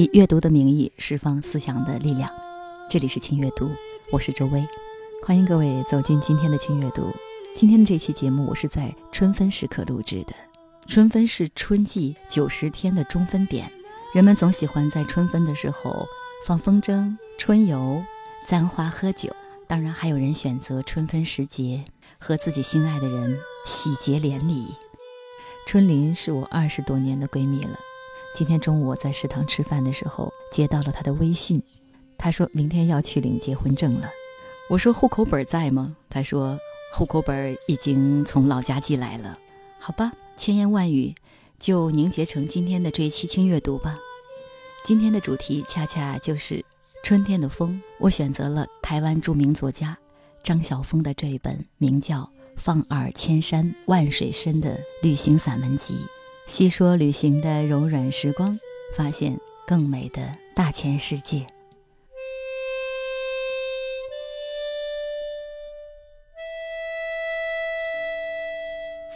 以阅读的名义释放思想的力量。这里是轻阅读，我是周薇，欢迎各位走进今天的轻阅读。今天的这期节目，我是在春分时刻录制的。春分是春季九十天的中分点，人们总喜欢在春分的时候放风筝、春游、簪花、喝酒。当然，还有人选择春分时节和自己心爱的人喜结连理。春林是我二十多年的闺蜜了。今天中午我在食堂吃饭的时候，接到了他的微信，他说明天要去领结婚证了。我说户口本在吗？他说户口本已经从老家寄来了。好吧，千言万语就凝结成今天的这一期轻阅读吧。今天的主题恰恰就是春天的风。我选择了台湾著名作家张晓峰的这一本名叫《放耳千山万水深》的旅行散文集，细说旅行的柔软时光，发现更美的大千世界。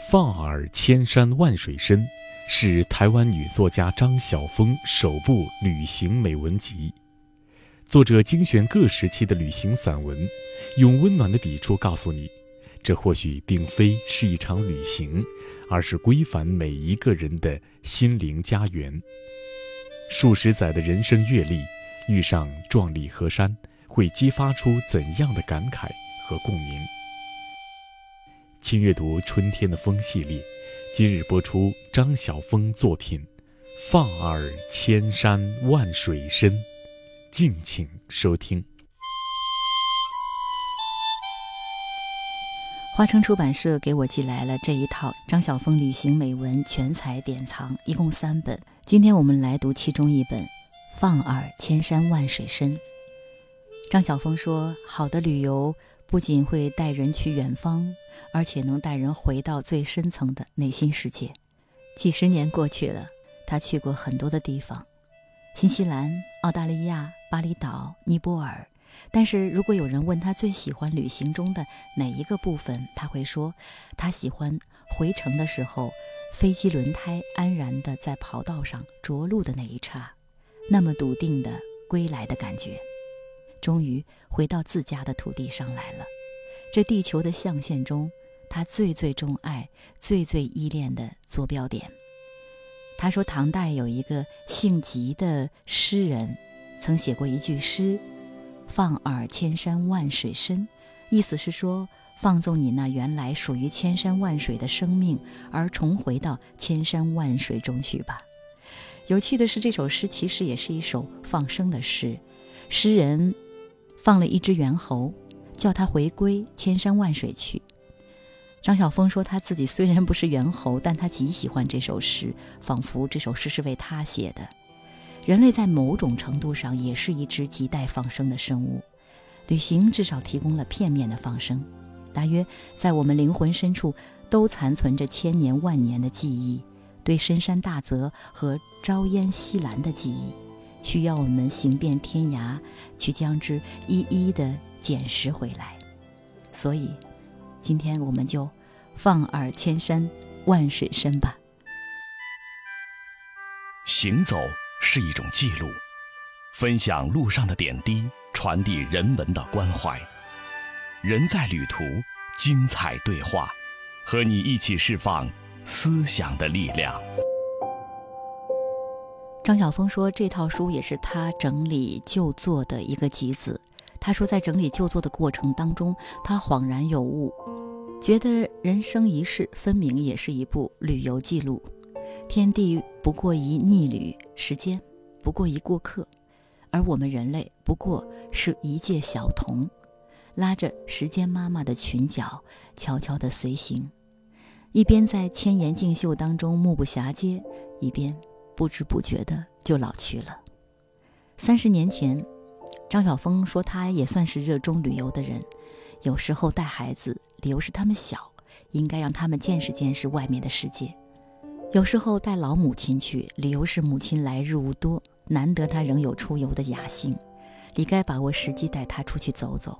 放耳千山万水深，是台湾女作家张晓峰首部旅行美文集。作者精选各时期的旅行散文，用温暖的笔触告诉你，这或许并非是一场旅行，而是归返每一个人的心灵家园。数十载的人生阅历，遇上壮丽河山，会激发出怎样的感慨和共鸣？轻阅读春天的风系列，今日播出张晓峰作品《放耳千山万水深》，敬请收听。华城出版社给我寄来了这一套张晓峰旅行美文全彩典藏，一共三本。今天我们来读其中一本《放耳千山万水深》。张晓峰说：“好的旅游不仅会带人去远方。”而且能带人回到最深层的内心世界。几十年过去了，他去过很多的地方，新西兰、澳大利亚、巴厘岛、尼泊尔。但是如果有人问他最喜欢旅行中的哪一个部分，他会说，他喜欢回程的时候，飞机轮胎安然地在跑道上着陆的那一刹，那么笃定的归来的感觉，终于回到自家的土地上来了。这地球的象限中。他最最钟爱、最最依恋的坐标点。他说，唐代有一个姓吉的诗人，曾写过一句诗：“放耳千山万水深”，意思是说，放纵你那原来属于千山万水的生命，而重回到千山万水中去吧。有趣的是，这首诗其实也是一首放生的诗。诗人放了一只猿猴，叫它回归千山万水去。张晓峰说：“他自己虽然不是猿猴，但他极喜欢这首诗，仿佛这首诗是为他写的。人类在某种程度上也是一只亟待放生的生物，旅行至少提供了片面的放生。大约在我们灵魂深处，都残存着千年万年的记忆，对深山大泽和朝烟夕岚的记忆，需要我们行遍天涯，去将之一一的捡拾回来。所以。”今天我们就放耳千山万水深吧。行走是一种记录，分享路上的点滴，传递人文的关怀。人在旅途，精彩对话，和你一起释放思想的力量。张晓峰说，这套书也是他整理旧作的一个集子。他说，在整理旧作的过程当中，他恍然有悟。觉得人生一世，分明也是一部旅游记录。天地不过一逆旅，时间不过一过客，而我们人类不过是一介小童，拉着时间妈妈的裙角，悄悄地随行。一边在千岩竞秀当中目不暇接，一边，不知不觉的就老去了。三十年前，张晓峰说他也算是热衷旅游的人，有时候带孩子，理由是他们小，应该让他们见识见识外面的世界；有时候带老母亲去，理由是母亲来日无多，难得她仍有出游的雅兴，理该把握时机带她出去走走。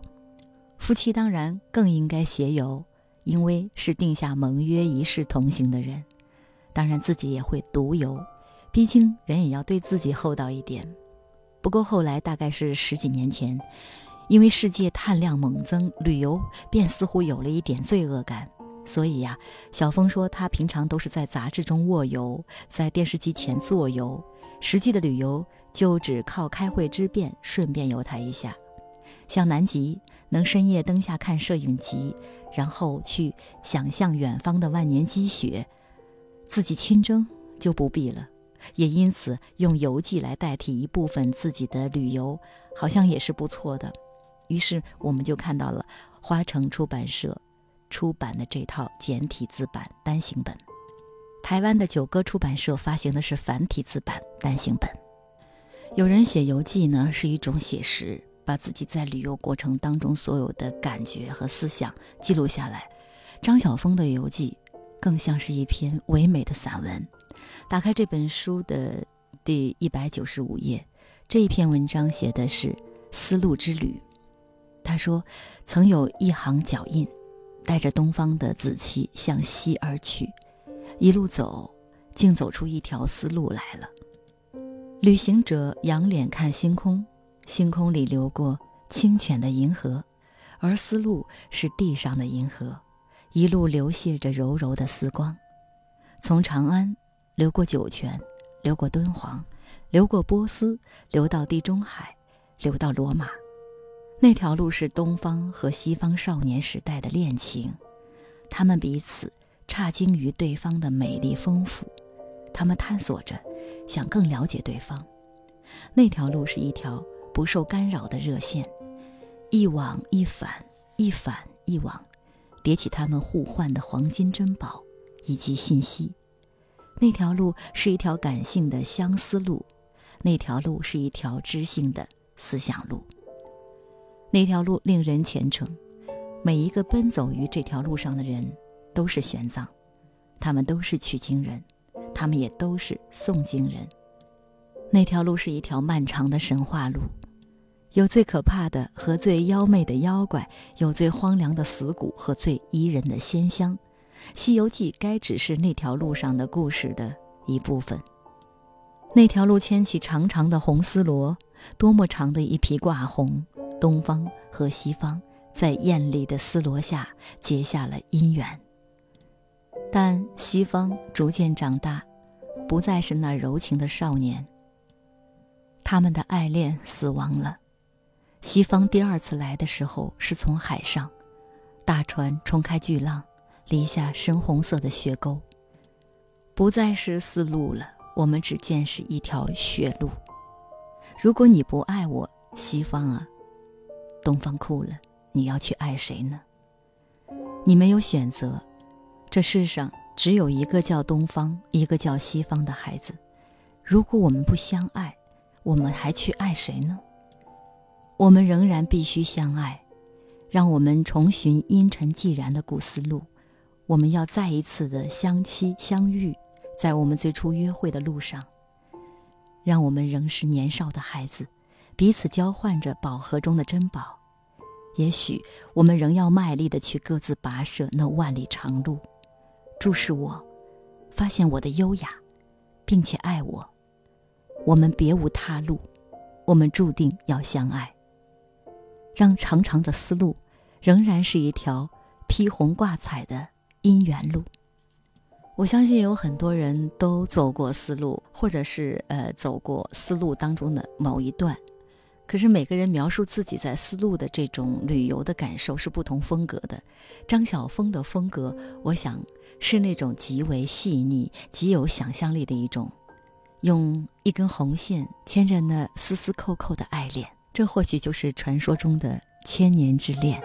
夫妻当然更应该携游，因为是定下盟约一世同行的人。当然自己也会独游，毕竟人也要对自己厚道一点。不过后来大概是十几年前，因为世界碳量猛增，旅游便似乎有了一点罪恶感。所以呀，小峰说他平常都是在杂志中卧游，在电视机前坐游，实际的旅游就只靠开会之便，顺便游他一下。像南极，能深夜灯下看摄影集，然后去想象远方的万年积雪，自己亲征就不必了。也因此，用游记来代替一部分自己的旅游，好像也是不错的。于是，我们就看到了花城出版社出版的这套简体字版单行本，台湾的九歌出版社发行的是繁体字版单行本。有人写游记呢，是一种写实，把自己在旅游过程当中所有的感觉和思想记录下来。张晓峰的游记更像是一篇唯美的散文。打开这本书的第一百九十五页，这一篇文章写的是丝路之旅。他说，曾有一行脚印，带着东方的紫气向西而去，一路走，竟走出一条丝路来了。旅行者仰脸看星空，星空里流过清浅的银河，而丝路是地上的银河，一路流泻着柔柔的丝光，从长安。流过酒泉，流过敦煌，流过波斯，流到地中海，流到罗马。那条路是东方和西方少年时代的恋情，他们彼此差惊于对方的美丽丰富，他们探索着，想更了解对方。那条路是一条不受干扰的热线，一往一返，一返一往，叠起他们互换的黄金珍宝以及信息。那条路是一条感性的相思路，那条路是一条知性的思想路。那条路令人虔诚，每一个奔走于这条路上的人都是玄奘，他们都是取经人，他们也都是诵经人。那条路是一条漫长的神话路，有最可怕的和最妖媚的妖怪，有最荒凉的死谷和最宜人的仙香。《西游记》该只是那条路上的故事的一部分。那条路牵起长长的红丝罗，多么长的一匹挂红！东方和西方在艳丽的丝罗下结下了姻缘。但西方逐渐长大，不再是那柔情的少年。他们的爱恋死亡了。西方第二次来的时候是从海上，大船冲开巨浪。离下深红色的血沟，不再是丝路了。我们只见是一条血路。如果你不爱我，西方啊，东方哭了，你要去爱谁呢？你没有选择。这世上只有一个叫东方，一个叫西方的孩子。如果我们不相爱，我们还去爱谁呢？我们仍然必须相爱。让我们重寻阴沉寂然的古丝路。我们要再一次的相期相遇，在我们最初约会的路上。让我们仍是年少的孩子，彼此交换着宝盒中的珍宝。也许我们仍要卖力的去各自跋涉那万里长路。注视我，发现我的优雅，并且爱我。我们别无他路，我们注定要相爱。让长长的丝路，仍然是一条披红挂彩的。姻缘路，我相信有很多人都走过丝路，或者是呃走过丝路当中的某一段。可是每个人描述自己在丝路的这种旅游的感受是不同风格的。张晓峰的风格，我想是那种极为细腻、极有想象力的一种，用一根红线牵着那丝丝扣扣的爱恋，这或许就是传说中的千年之恋。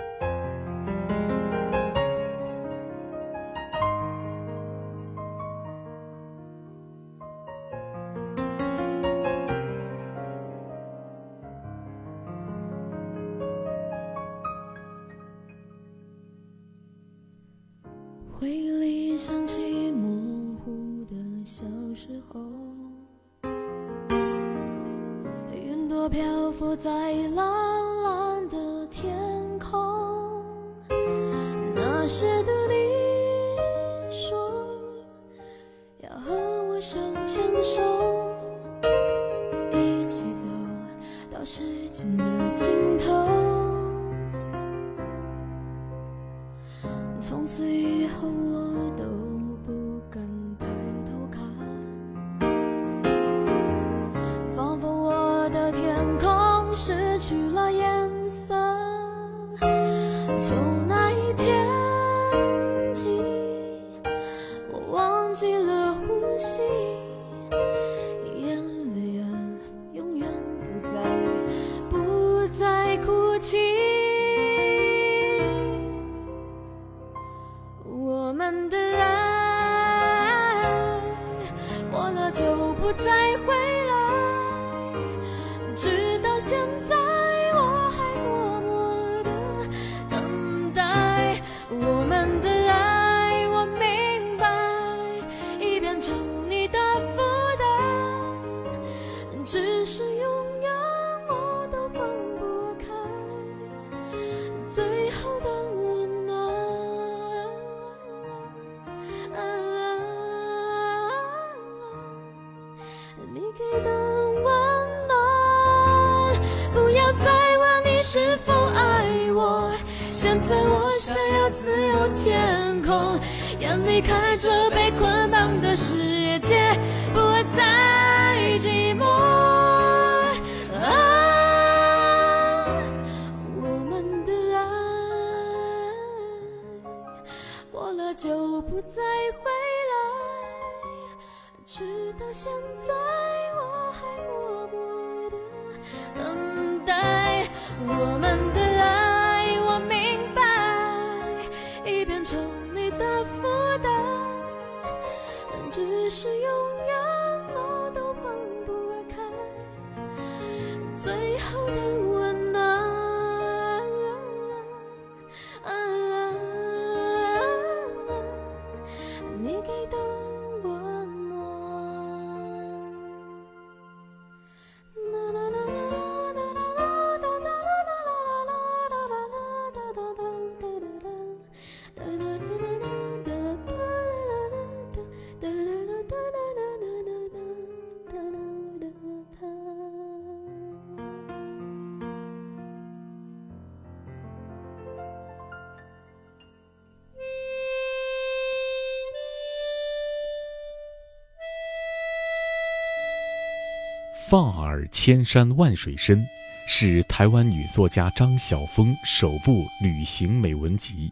放耳千山万水深，是台湾女作家张晓峰首部旅行美文集。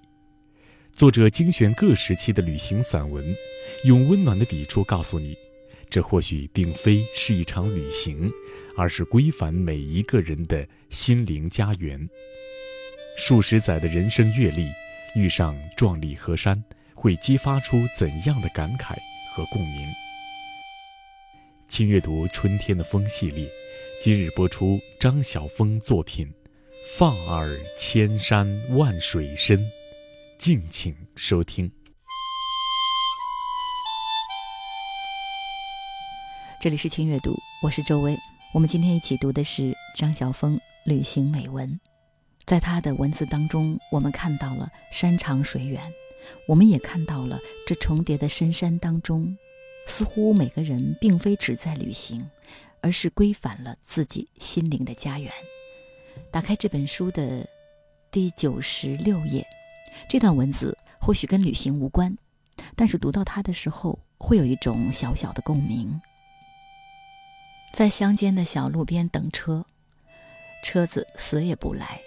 作者精选各时期的旅行散文，用温暖的笔触告诉你，这或许并非是一场旅行，而是归返每一个人的心灵家园。数十载的人生阅历，遇上壮丽河山，会激发出怎样的感慨和共鸣？轻阅读春天的风系列，今日播出张晓峰作品《放耳千山万水深》，敬请收听。这里是轻阅读，我是周薇。我们今天一起读的是张晓峰旅行美文。在他的文字当中，我们看到了山长水远，我们也看到了这重叠的深山当中，似乎每个人并非只在旅行，而是归返了自己心灵的家园。打开这本书的第九十六页，这段文字或许跟旅行无关，但是读到它的时候，会有一种小小的共鸣。在乡间的小路边等车，车子死也不来。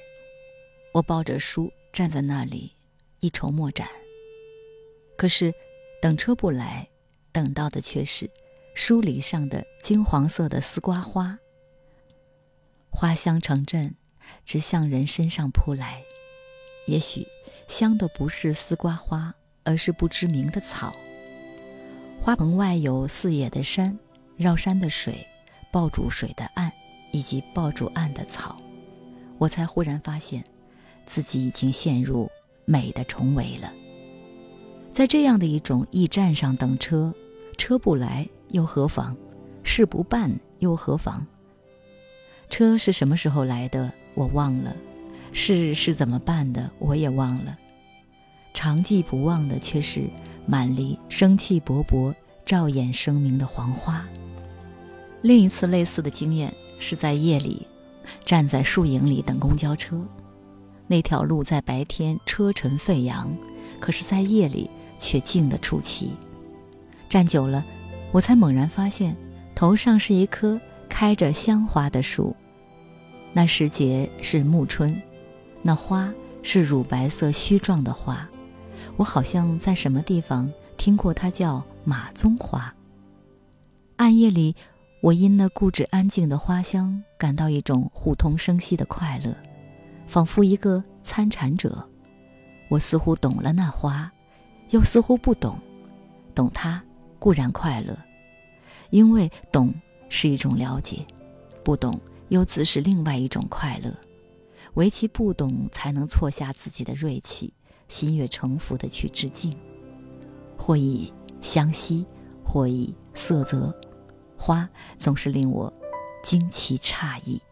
我抱着书站在那里，一筹莫展。可是，等车不来，等到的却是书篱上的金黄色的丝瓜花。花香成阵，直向人身上扑来。也许香的不是丝瓜花，而是不知名的草。花棚外有四野的山，绕山的水，抱住水的岸，以及抱住岸的草。我才忽然发现。自己已经陷入美的重围了。在这样的一种驿站上等车，车不来又何妨？事不办又何妨？车是什么时候来的？我忘了。事是怎么办的？我也忘了。常记不忘的却是满离生气勃勃、照眼生明的黄花。另一次类似的经验是在夜里，站在树影里等公交车。那条路在白天车尘飞扬，可是在夜里却静得出奇。站久了，我才猛然发现，头上是一棵开着香花的树。那时节是暮春。那花是乳白色须状的花，我好像在什么地方听过它叫马鬃花。暗夜里，我因那固执安静的花香，感到一种互通生息的快乐，仿佛一个参禅者。我似乎懂了那花，又似乎不懂。懂它固然快乐，因为懂是一种了解；不懂又自是另外一种快乐。唯其不懂，才能挫下自己的锐气，心悦诚服地去致敬。或以相惜，或以色泽，花总是令我惊奇诧异。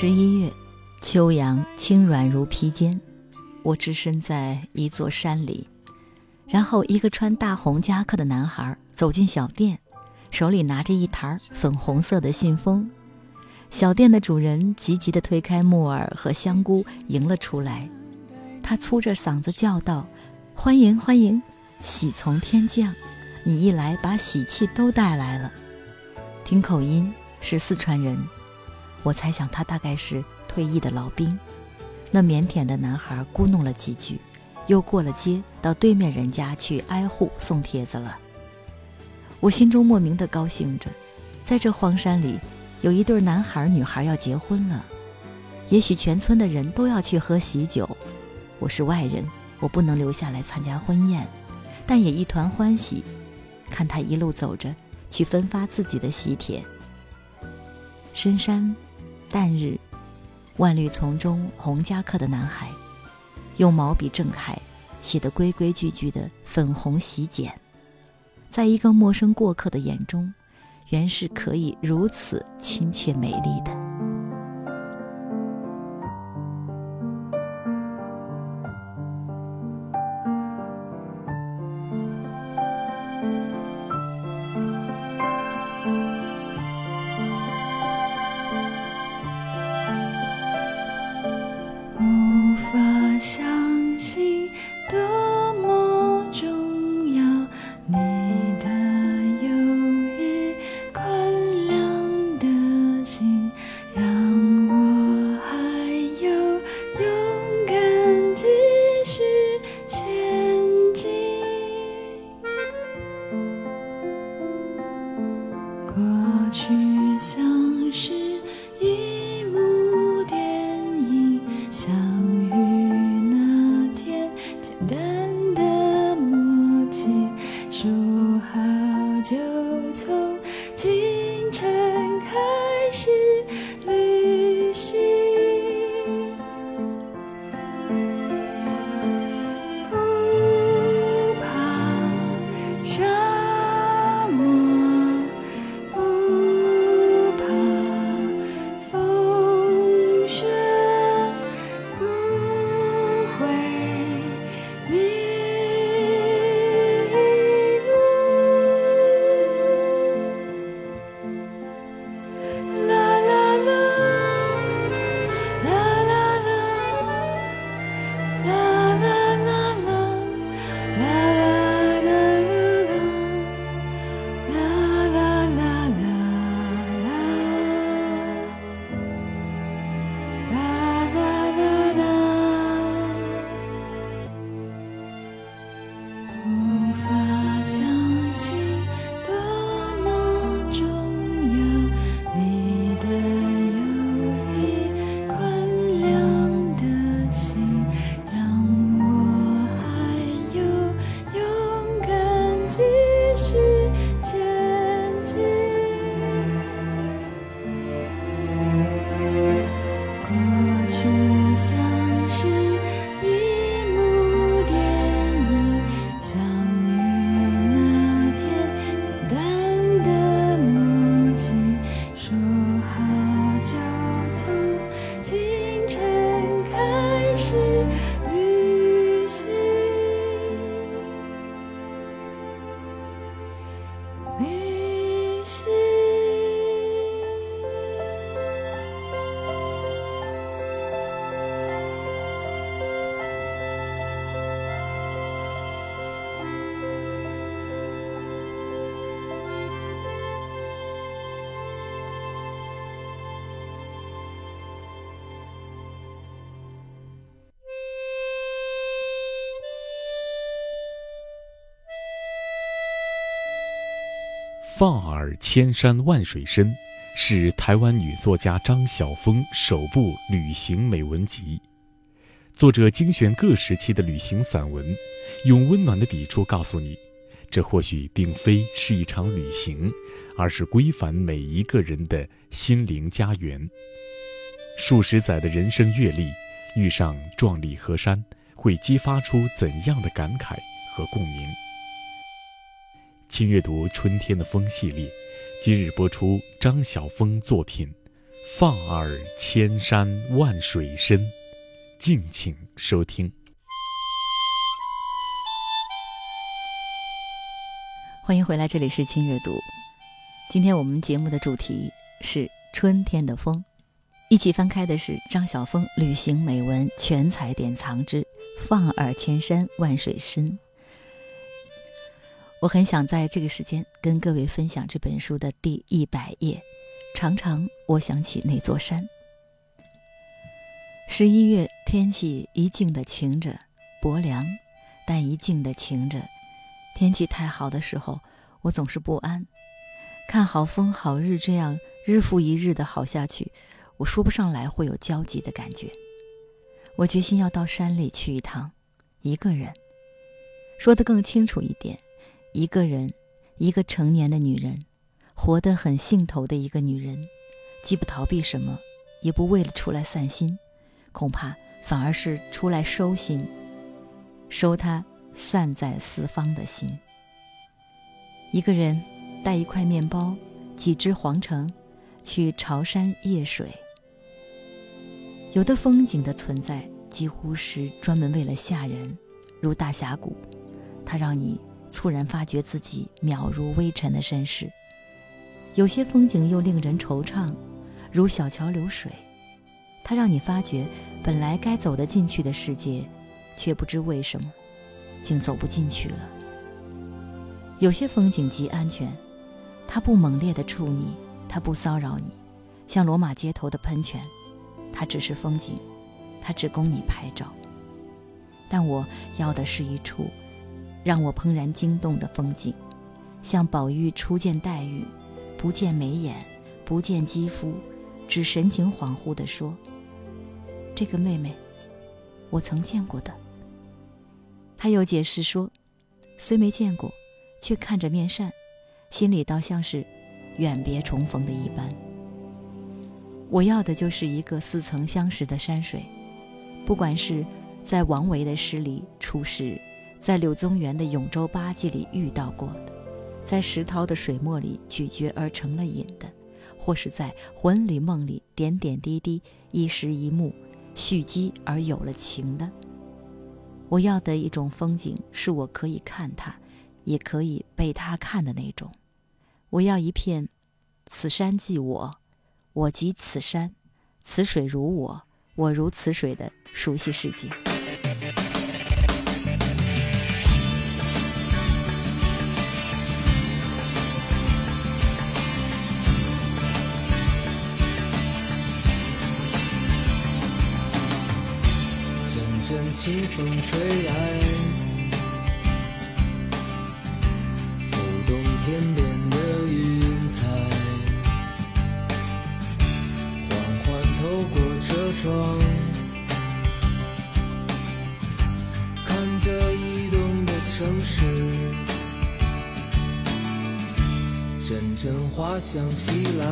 十一月，秋阳轻软如披肩，我置身在一座山里，然后一个穿大红夹克的男孩走进小店，手里拿着一沓粉红色的信封。小店的主人急急地推开木耳和香菇，迎了出来。他粗着嗓子叫道：“欢迎欢迎，喜从天降！你一来，把喜气都带来了。”听口音是四川人。我猜想他大概是退役的老兵。那腼腆的男孩咕哝了几句，又过了街，到对面人家去挨户送帖子了。我心中莫名的高兴着，在这荒山里，有一对男孩女孩要结婚了。也许全村的人都要去喝喜酒，我是外人，我不能留下来参加婚宴，但也一团欢喜。看他一路走着，去分发自己的喜帖。深山，淡日，万绿丛中红夹克的男孩，用毛笔正楷写的规规矩矩的粉红喜剪，在一个陌生过客的眼中，原是可以如此亲切美丽的。放耳千山万水深，是台湾女作家张晓峰首部旅行美文集。作者精选各时期的旅行散文，用温暖的笔触告诉你，这或许并非是一场旅行，而是归返每一个人的心灵家园。数十载的人生阅历，遇上壮丽河山，会激发出怎样的感慨和共鸣？轻阅读春天的风系列，今日播出张晓峰作品《放耳千山万水深》，敬请收听。欢迎回来，这里是轻阅读。今天我们节目的主题是春天的风，一起翻开的是张晓峰旅行美文全彩典藏之《放耳千山万水深》。我很想在这个时间跟各位分享这本书的第一百页。常常我想起那座山。十一月天气一静的晴着，薄凉，但一静的晴着。天气太好的时候，我总是不安。看好风好日这样日复一日的好下去，我说不上来会有焦急的感觉。我决心要到山里去一趟，一个人。说得更清楚一点。一个人，一个成年的女人，活得很兴头的一个女人，既不逃避什么，也不为了出来散心，恐怕反而是出来收心，收她散在四方的心。一个人带一块面包，几只黄橙，去潮山夜水。有的风景的存在，几乎是专门为了吓人，如大峡谷，它让你猝然发觉自己渺如微尘的身世；有些风景又令人惆怅，如小桥流水，它让你发觉本来该走得进去的世界，却不知为什么，竟走不进去了。有些风景极安全，它不猛烈的触你，它不骚扰你，像罗马街头的喷泉。它只是风景，它只供你拍照。但我要的是一处让我怦然惊动的风景，像宝玉初见黛玉，不见眉眼，不见肌肤，只神情恍惚地说：“这个妹妹，我曾见过的。”他又解释说：“虽没见过，却看着面善，心里倒像是远别重逢的一般。”我要的就是一个似曾相识的山水，不管是在王维的诗里初识，在柳宗元的《永州八记》里遇到过的，在石涛的水墨里咀嚼而成了瘾的，或是在魂里梦里点点滴滴一时一幕蓄积而有了情的。我要的一种风景，是我可以看它，也可以被它看的那种。我要一片，此山即我。我即此山，此水如我，我如此水的熟悉世界。清风吹来，拂动天边的云彩。缓缓透过车窗，看着移动的城市，阵阵花香袭来，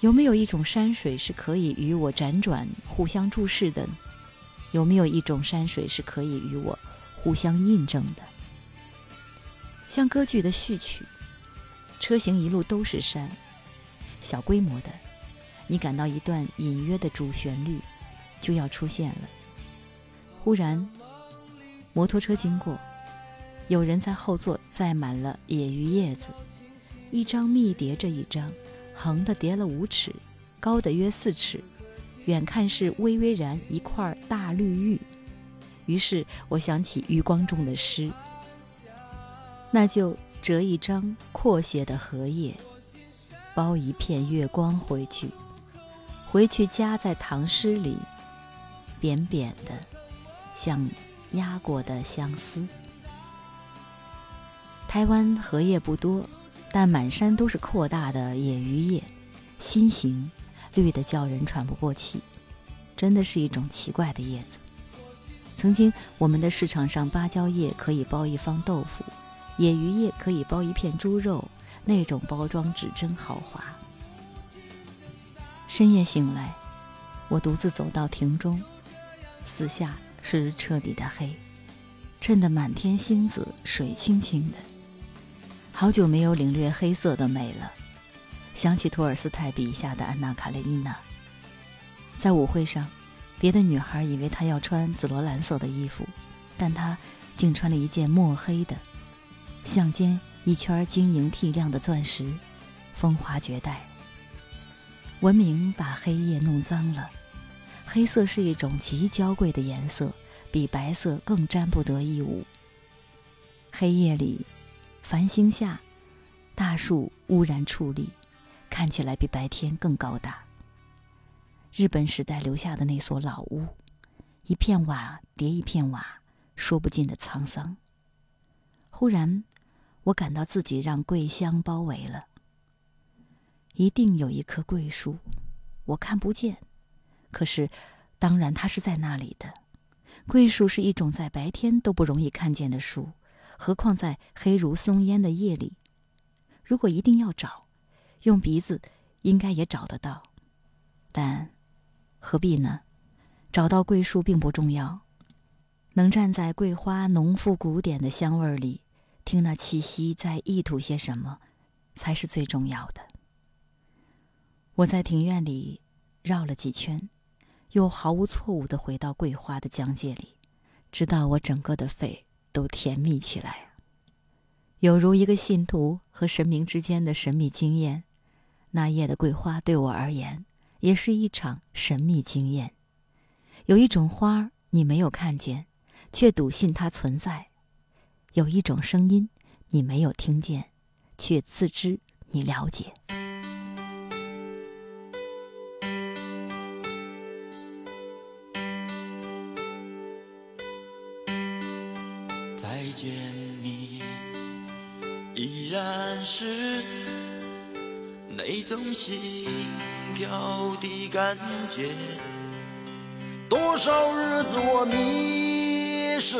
有没有一种山水是可以与我辗转互相注视的？有没有一种山水是可以与我互相印证的？像歌剧的序曲，车行一路都是山，小规模的，你感到一段隐约的主旋律就要出现了。忽然，摩托车经过，有人在后座载满了野鱼叶子，一张密叠着一张。横的叠了五尺，高的约四尺，远看是微微然一块大绿玉。于是我想起余光中的诗，那就折一张阔些的荷叶，包一片月光回去，回去夹在唐诗里，扁扁的，像压过的相思。台湾荷叶不多。但满山都是扩大的野鱼叶，心形，绿得叫人喘不过气，真的是一种奇怪的叶子。曾经我们的市场上，芭蕉叶可以包一方豆腐，野鱼叶可以包一片猪肉，那种包装纸真豪华。深夜醒来，我独自走到亭中，四下是彻底的黑，衬得满天星子水清清的。好久没有领略黑色的美了，想起托尔斯泰笔下的安娜·卡列尼娜，在舞会上。别的女孩以为她要穿紫罗兰色的衣服，但她竟穿了一件墨黑的，项间一圈晶莹剔亮的钻石，风华绝代。文明把黑夜弄脏了，黑色是一种极娇贵的颜色，比白色更沾不得一物。黑夜里，繁星下，大树兀然矗立，看起来比白天更高大。日本时代留下的那所老屋，一片瓦叠一片瓦，说不尽的沧桑。忽然，我感到自己让桂香包围了。一定有一棵桂树，我看不见，可是，当然它是在那里的。桂树是一种在白天都不容易看见的树，何况在黑如松烟的夜里。如果一定要找，用鼻子应该也找得到，但。何必呢？找到桂树并不重要，能站在桂花浓复古典的香味里，听那气息在意图些什么，才是最重要的。我在庭院里绕了几圈，又毫无错误地回到桂花的疆界里，直到我整个的肺都甜蜜起来，有如一个信徒和神明之间的神秘经验。那夜的桂花对我而言。也是一场神秘经验。有一种花儿你没有看见，却笃信它存在；有一种声音你没有听见，却自知你了解。再见你，依然是那种心。心跳的感觉，多少日子我迷失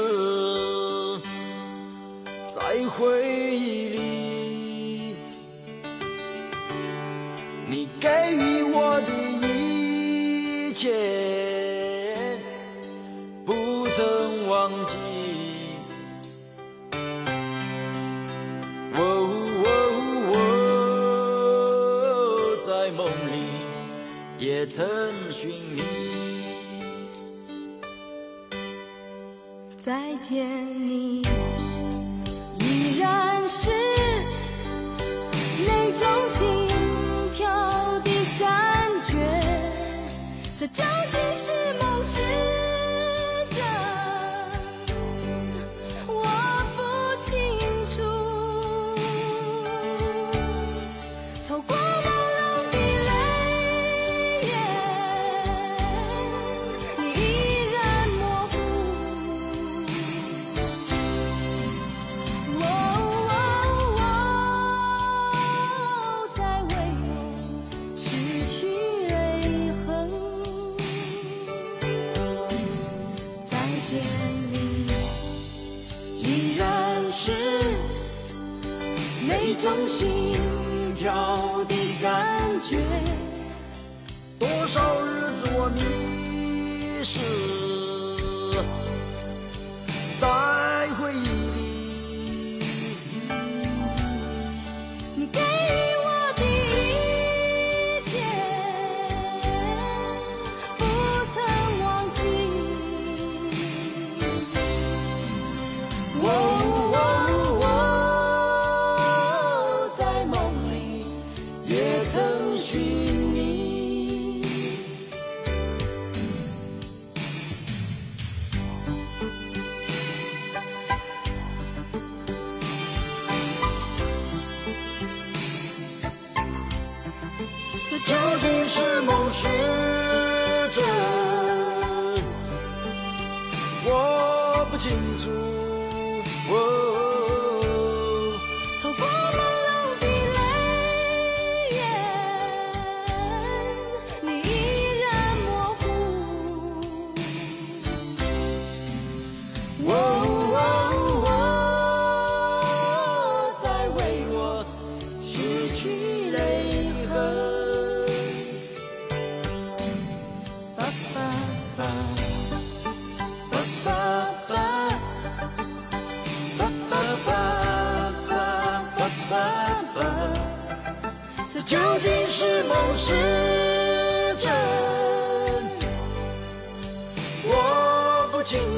在回忆里，你给予我的一切，也曾寻觅，再见你，依然是那种心跳的感觉，这究竟是梦透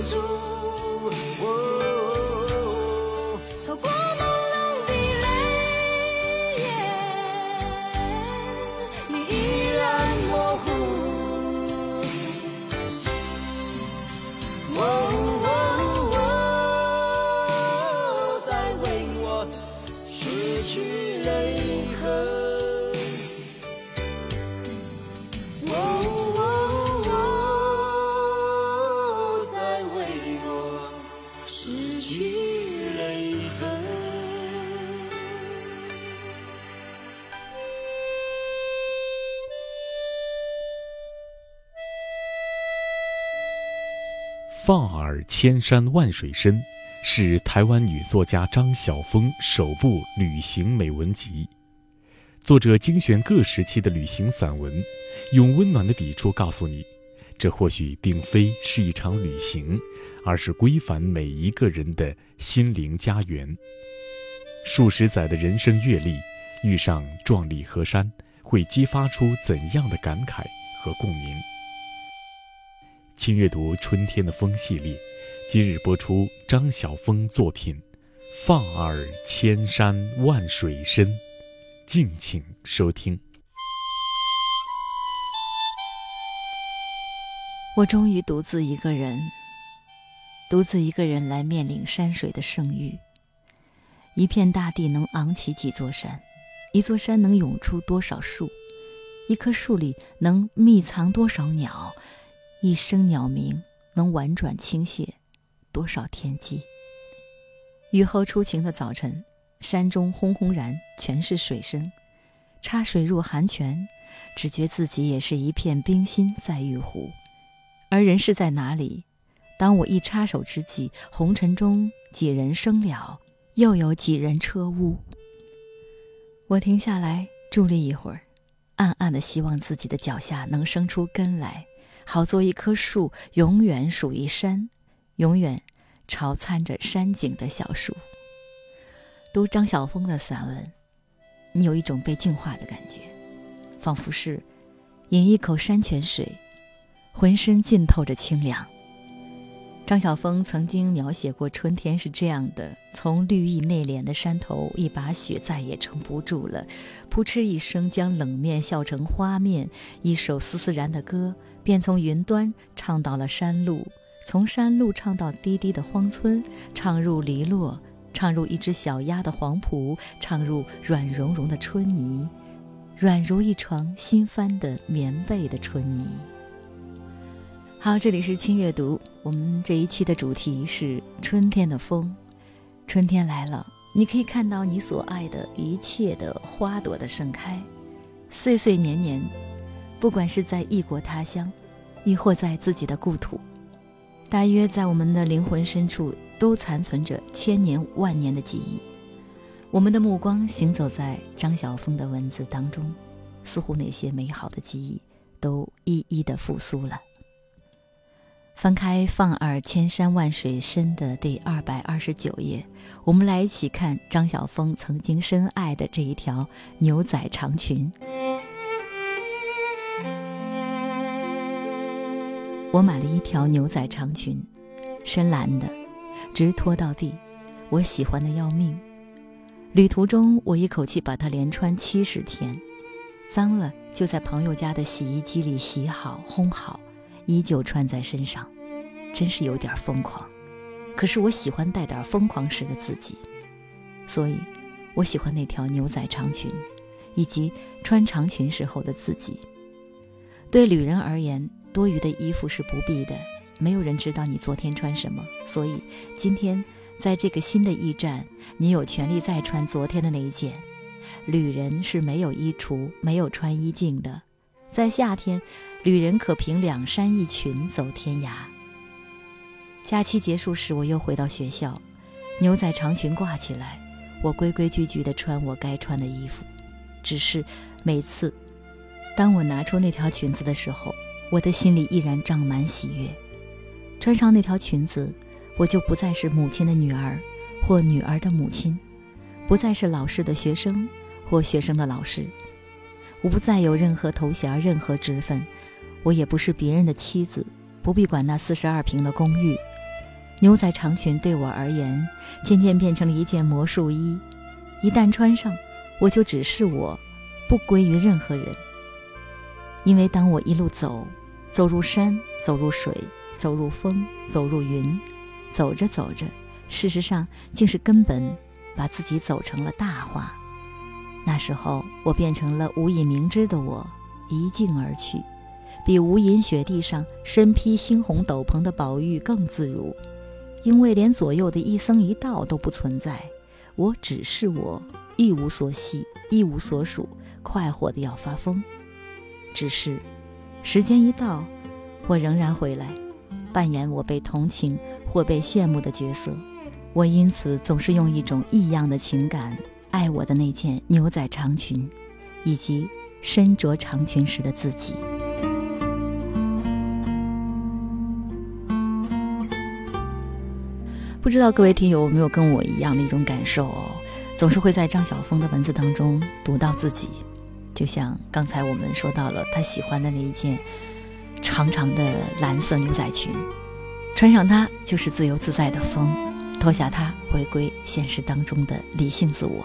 主放耳千山万水深，是台湾女作家张晓峰首部旅行美文集。作者精选各时期的旅行散文，用温暖的笔触告诉你，这或许并非是一场旅行，而是归返每一个人的心灵家园。数十载的人生阅历，遇上壮丽河山，会激发出怎样的感慨和共鸣？请阅读《春天的风》系列，今日播出张晓峰作品《放耳千山万水深》，敬请收听。我终于独自一个人，独自一个人来面临山水的盛誉。一片大地能昂起几座山，一座山能涌出多少树，一棵树里能密藏多少鸟，一声鸟鸣能婉转倾泻多少天机。雨后初晴的早晨，山中轰轰然全是水声，插水入寒泉，只觉自己也是一片冰心在玉壶。而人是在哪里？当我一插手之际，红尘中几人生了，又有几人车污。我停下来伫立一会儿，暗暗的希望自己的脚下能生出根来，好做一棵树，永远属于山，永远朝参着山景的小树。读张晓峰的散文，你有一种被净化的感觉，仿佛是饮一口山泉水。浑身浸透着清凉。张晓峰曾经描写过春天是这样的：从绿意内敛的山头，一把雪再也撑不住了，扑哧一声将冷面笑成花面。一首丝丝然的歌，便从云端唱到了山路，从山路唱到低低的荒村，唱入篱落，唱入一只小鸭的黄蒲，唱入软融融的春泥，软如一床新翻的棉被的春泥。好，这里是轻阅读。我们这一期的主题是春天的风。春天来了，你可以看到你所爱的一切的花朵的盛开，岁岁年年，不管是在异国他乡，亦或在自己的故土，大约在我们的灵魂深处都残存着千年万年的记忆。我们的目光行走在张晓峰的文字当中，似乎那些美好的记忆都一一的复苏了。翻开《放耳千山万水深》的第二百二十九页，我们来一起看张晓峰曾经深爱的这一条牛仔长裙。我买了一条牛仔长裙，深蓝的，直拖到地，我喜欢的要命。旅途中，我一口气把它连穿七十天，脏了就在朋友家的洗衣机里洗好烘好。依旧穿在身上，真是有点疯狂。可是我喜欢带点疯狂时的自己，所以，我喜欢那条牛仔长裙，以及穿长裙时候的自己。对旅人而言，多余的衣服是不必的，没有人知道你昨天穿什么，所以今天在这个新的驿站，你有权利再穿昨天的那一件。旅人是没有衣橱、没有穿衣镜的，在夏天。旅人可凭两山一群走天涯。假期结束时，我又回到学校，牛仔长裙挂起来，我规规矩矩地穿我该穿的衣服。只是每次，当我拿出那条裙子的时候，我的心里依然胀满喜悦。穿上那条裙子，我就不再是母亲的女儿，或女儿的母亲，不再是老师的学生，或学生的老师。我不再有任何头衔、任何职分，我也不是别人的妻子，不必管那四十二平的公寓。牛仔长裙对我而言，渐渐变成了一件魔术衣，一旦穿上，我就只是我，不归于任何人。因为当我一路走，走入山，走入水，走入风，走入云，走着走着，事实上竟是根本把自己走成了大话。那时候，我变成了无以明知的我，一径而去，比无垠雪地上身披猩红斗篷的宝玉更自如，因为连左右的一僧一道都不存在，我只是我，一无所系，一无所属，快活的要发疯。只是，时间一到，我仍然回来，扮演我被同情或被羡慕的角色。我因此总是用一种异样的情感。爱我的那件牛仔长裙，以及身着长裙时的自己。不知道各位听友有没有跟我一样的一种感受哦？总是会在张晓峰的文字当中读到自己，就像刚才我们说到了他喜欢的那一件长长的蓝色牛仔裙，穿上它就是自由自在的风，脱下它回归现实当中的理性自我。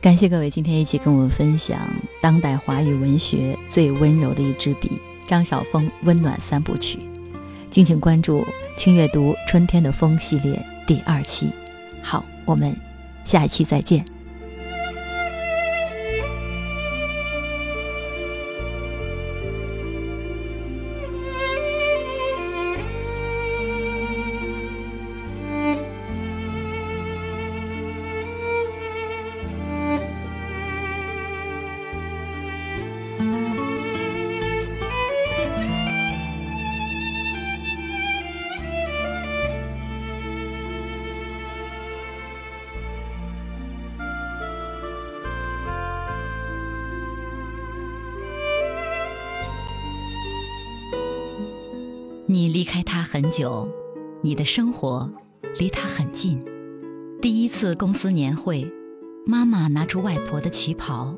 感谢各位今天一起跟我们分享当代华语文学最温柔的一支笔——张晓峰温暖三部曲。敬请关注“轻阅读春天的风”系列第二期。好，我们下一期再见。你离开他很久，你的生活离他很近。第一次公司年会，妈妈拿出外婆的旗袍。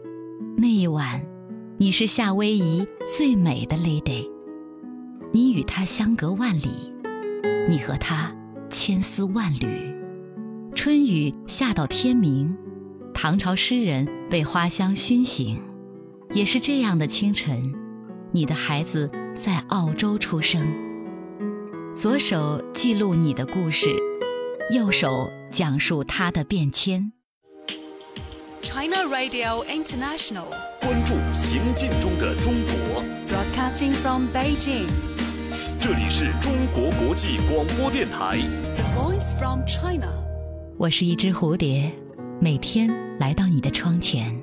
那一晚，你是夏威夷最美的 lady。你与他相隔万里，你和他千丝万缕。春雨下到天明，唐朝诗人被花香熏醒。也是这样的清晨，你的孩子在澳洲出生。左手记录你的故事，右手讲述它的变迁。China Radio International，关注行进中的中国。Broadcasting from Beijing，这里是中国国际广播电台。The Voice from China，我是一只蝴蝶，每天来到你的窗前。